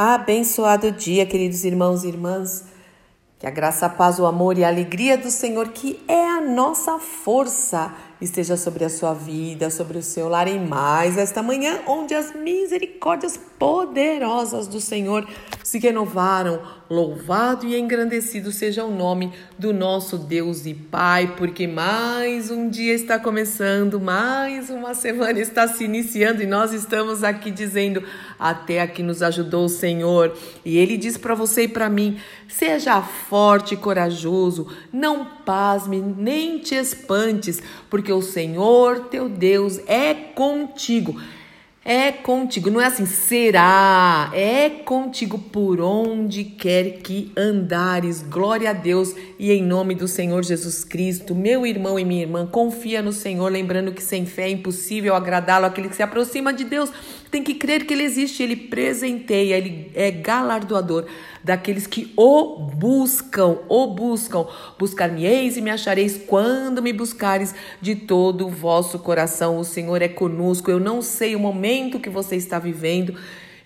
Abençoado dia, queridos irmãos e irmãs. Que a graça, a paz, o amor e a alegria do Senhor, que é a nossa força, esteja sobre a sua vida, sobre o seu lar em mais esta manhã, onde as misericórdias poderosas do Senhor se renovaram. Louvado e engrandecido seja o nome do nosso Deus e Pai, porque mais um dia está começando, mais uma semana está se iniciando e nós estamos aqui dizendo: até aqui nos ajudou o Senhor. E Ele diz para você e para mim: seja forte e corajoso, não pasme, nem te espantes, porque o Senhor teu Deus é contigo é contigo. Não é assim, será, é contigo por onde quer que andares. Glória a Deus e em nome do Senhor Jesus Cristo. Meu irmão e minha irmã, confia no Senhor, lembrando que sem fé é impossível agradá-lo. Aquele que se aproxima de Deus tem que crer que Ele existe, Ele presenteia, Ele é galardoador daqueles que o buscam, o buscam. Buscar-me-eis e me achareis quando me buscares de todo o vosso coração. O Senhor é conosco. Eu não sei o momento que você está vivendo.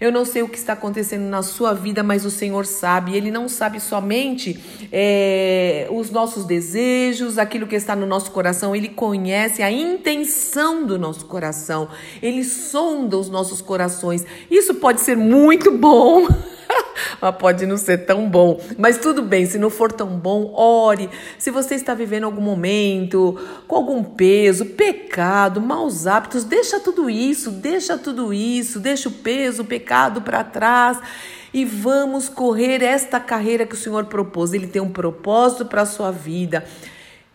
Eu não sei o que está acontecendo na sua vida, mas o Senhor sabe. Ele não sabe somente é, os nossos desejos, aquilo que está no nosso coração. Ele conhece a intenção do nosso coração. Ele sonda os nossos corações. Isso pode ser muito bom. Mas pode não ser tão bom. Mas tudo bem, se não for tão bom, ore. Se você está vivendo algum momento com algum peso, pecado, maus hábitos, deixa tudo isso, deixa tudo isso, deixa o peso, o pecado para trás e vamos correr esta carreira que o Senhor propôs. Ele tem um propósito para a sua vida.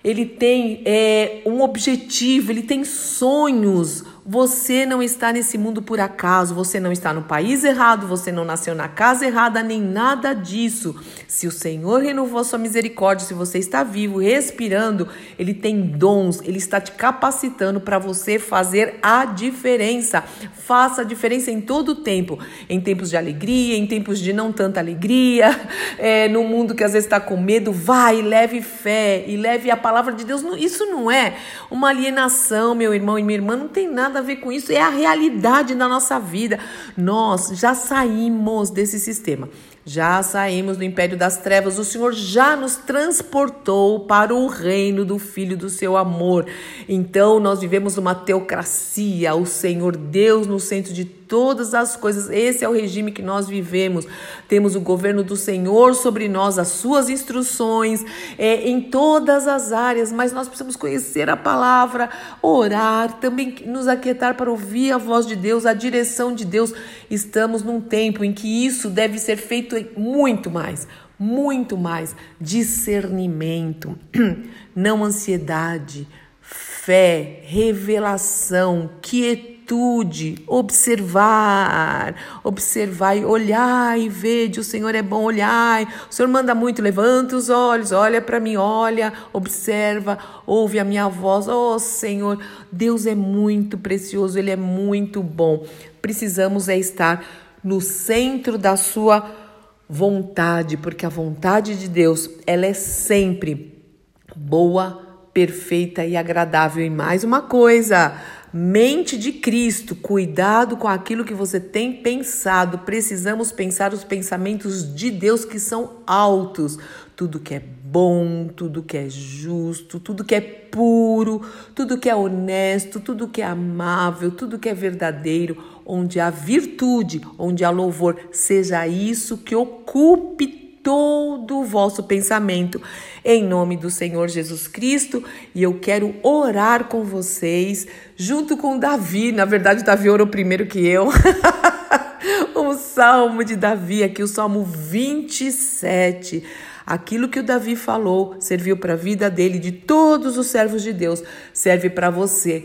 Ele tem é, um objetivo, ele tem sonhos. Você não está nesse mundo por acaso, você não está no país errado, você não nasceu na casa errada, nem nada disso. Se o Senhor renovou sua misericórdia, se você está vivo, respirando, Ele tem dons, Ele está te capacitando para você fazer a diferença. Faça a diferença em todo o tempo, em tempos de alegria, em tempos de não tanta alegria, é, no mundo que às vezes está com medo, vai, leve fé e leve a palavra de Deus. Isso não é uma alienação, meu irmão e minha irmã, não tem nada nada a ver com isso, é a realidade da nossa vida. Nós já saímos desse sistema. Já saímos do império das trevas, o Senhor já nos transportou para o reino do Filho do seu amor. Então nós vivemos uma teocracia, o Senhor Deus no centro de todas as coisas. Esse é o regime que nós vivemos. Temos o governo do Senhor sobre nós, as suas instruções é, em todas as áreas, mas nós precisamos conhecer a palavra, orar, também nos aquietar para ouvir a voz de Deus, a direção de Deus. Estamos num tempo em que isso deve ser feito muito mais, muito mais discernimento, não ansiedade, fé, revelação, quietude, observar, observar e olhar e ver, o Senhor é bom, olhar, o Senhor manda muito, levanta os olhos, olha para mim, olha, observa, ouve a minha voz, oh Senhor, Deus é muito precioso, Ele é muito bom, precisamos é estar no centro da sua vontade, porque a vontade de Deus, ela é sempre boa, perfeita e agradável. E mais uma coisa, mente de Cristo, cuidado com aquilo que você tem pensado. Precisamos pensar os pensamentos de Deus que são altos. Tudo que é bom, tudo que é justo, tudo que é puro, tudo que é honesto, tudo que é amável, tudo que é verdadeiro, onde há virtude, onde há louvor, seja isso que ocupe todo o vosso pensamento, em nome do Senhor Jesus Cristo. E eu quero orar com vocês, junto com Davi. Na verdade, Davi orou primeiro que eu. o salmo de Davi, aqui o salmo 27. Aquilo que o Davi falou serviu para a vida dele, de todos os servos de Deus, serve para você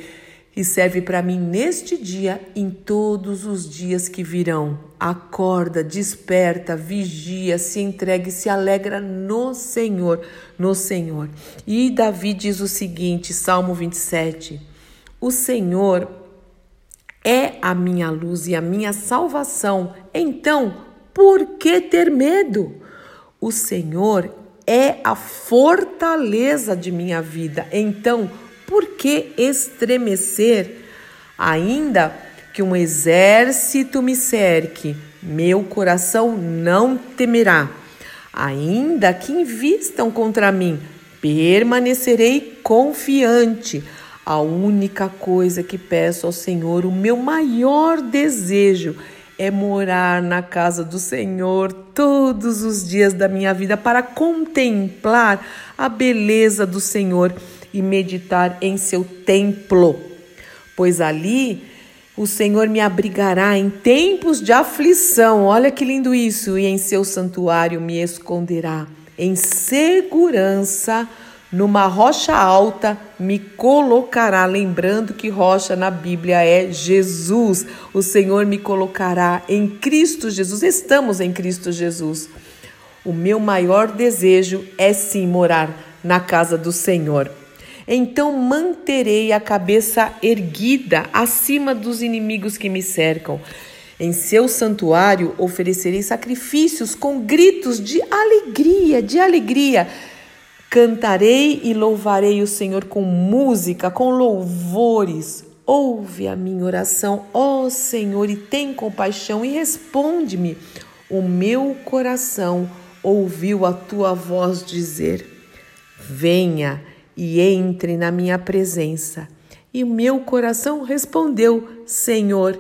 e serve para mim neste dia, em todos os dias que virão. Acorda, desperta, vigia, se entregue, se alegra no Senhor, no Senhor. E Davi diz o seguinte, Salmo 27: O Senhor é a minha luz e a minha salvação. Então, por que ter medo? O Senhor é a fortaleza de minha vida. Então, por que estremecer, ainda que um exército me cerque? meu coração não temerá. Ainda que invistam contra mim, permanecerei confiante. A única coisa que peço ao Senhor, o meu maior desejo, é morar na casa do Senhor todos os dias da minha vida para contemplar a beleza do Senhor e meditar em seu templo. Pois ali o Senhor me abrigará em tempos de aflição. Olha que lindo isso! E em seu santuário me esconderá em segurança numa rocha alta me colocará, lembrando que rocha na Bíblia é Jesus. O Senhor me colocará em Cristo Jesus. Estamos em Cristo Jesus. O meu maior desejo é sim morar na casa do Senhor. Então manterei a cabeça erguida acima dos inimigos que me cercam. Em seu santuário oferecerei sacrifícios com gritos de alegria, de alegria Cantarei e louvarei o Senhor com música, com louvores. Ouve a minha oração, ó Senhor, e tem compaixão e responde-me. O meu coração ouviu a tua voz dizer: Venha e entre na minha presença. E meu coração respondeu: Senhor,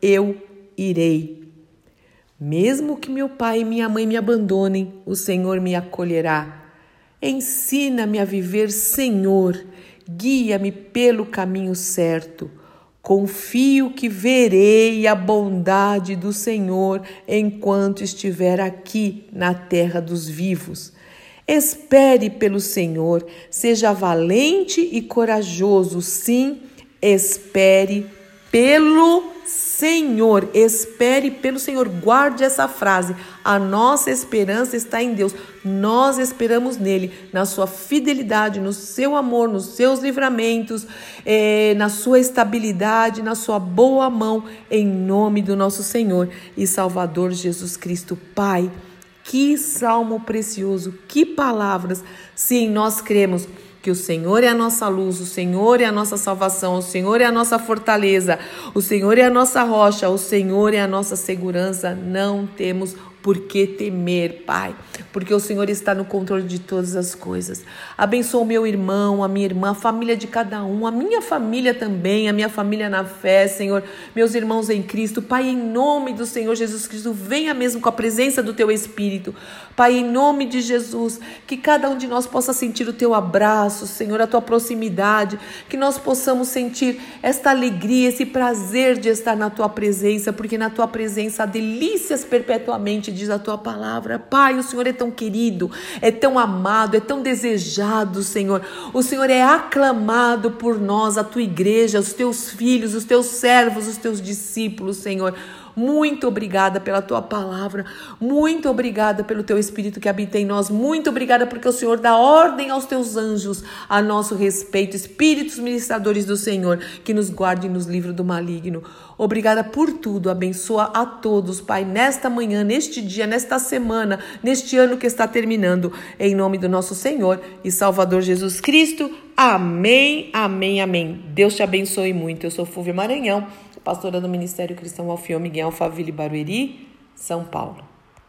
eu irei. Mesmo que meu pai e minha mãe me abandonem, o Senhor me acolherá. Ensina-me a viver, Senhor, guia-me pelo caminho certo. Confio que verei a bondade do Senhor enquanto estiver aqui na terra dos vivos. Espere pelo Senhor, seja valente e corajoso, sim, espere pelo Senhor, espere pelo Senhor, guarde essa frase. A nossa esperança está em Deus. Nós esperamos nele, na sua fidelidade, no seu amor, nos seus livramentos, eh, na sua estabilidade, na sua boa mão, em nome do nosso Senhor e Salvador Jesus Cristo, Pai. Que salmo precioso, que palavras. Sim, nós cremos que o Senhor é a nossa luz, o Senhor é a nossa salvação, o Senhor é a nossa fortaleza, o Senhor é a nossa rocha, o Senhor é a nossa segurança. Não temos por que temer, Pai, porque o Senhor está no controle de todas as coisas. Abençoa o meu irmão, a minha irmã, a família de cada um, a minha família também, a minha família na fé, Senhor, meus irmãos em Cristo. Pai, em nome do Senhor Jesus Cristo, venha mesmo com a presença do teu Espírito. Pai, em nome de Jesus, que cada um de nós possa sentir o teu abraço, Senhor, a tua proximidade, que nós possamos sentir esta alegria, esse prazer de estar na tua presença, porque na tua presença há delícias perpetuamente diz a tua palavra. Pai, o Senhor é tão querido, é tão amado, é tão desejado, Senhor. O Senhor é aclamado por nós, a tua igreja, os teus filhos, os teus servos, os teus discípulos, Senhor. Muito obrigada pela tua palavra. Muito obrigada pelo teu espírito que habita em nós. Muito obrigada porque o Senhor dá ordem aos teus anjos a nosso respeito, espíritos ministradores do Senhor, que nos guardem nos livros do maligno. Obrigada por tudo. Abençoa a todos, Pai, nesta manhã, neste dia, nesta semana, neste ano que está terminando. Em nome do nosso Senhor e Salvador Jesus Cristo. Amém, amém, amém. Deus te abençoe muito. Eu sou Fúvia Maranhão pastora do Ministério Cristão Alfio Miguel Alphaville Barueri, São Paulo.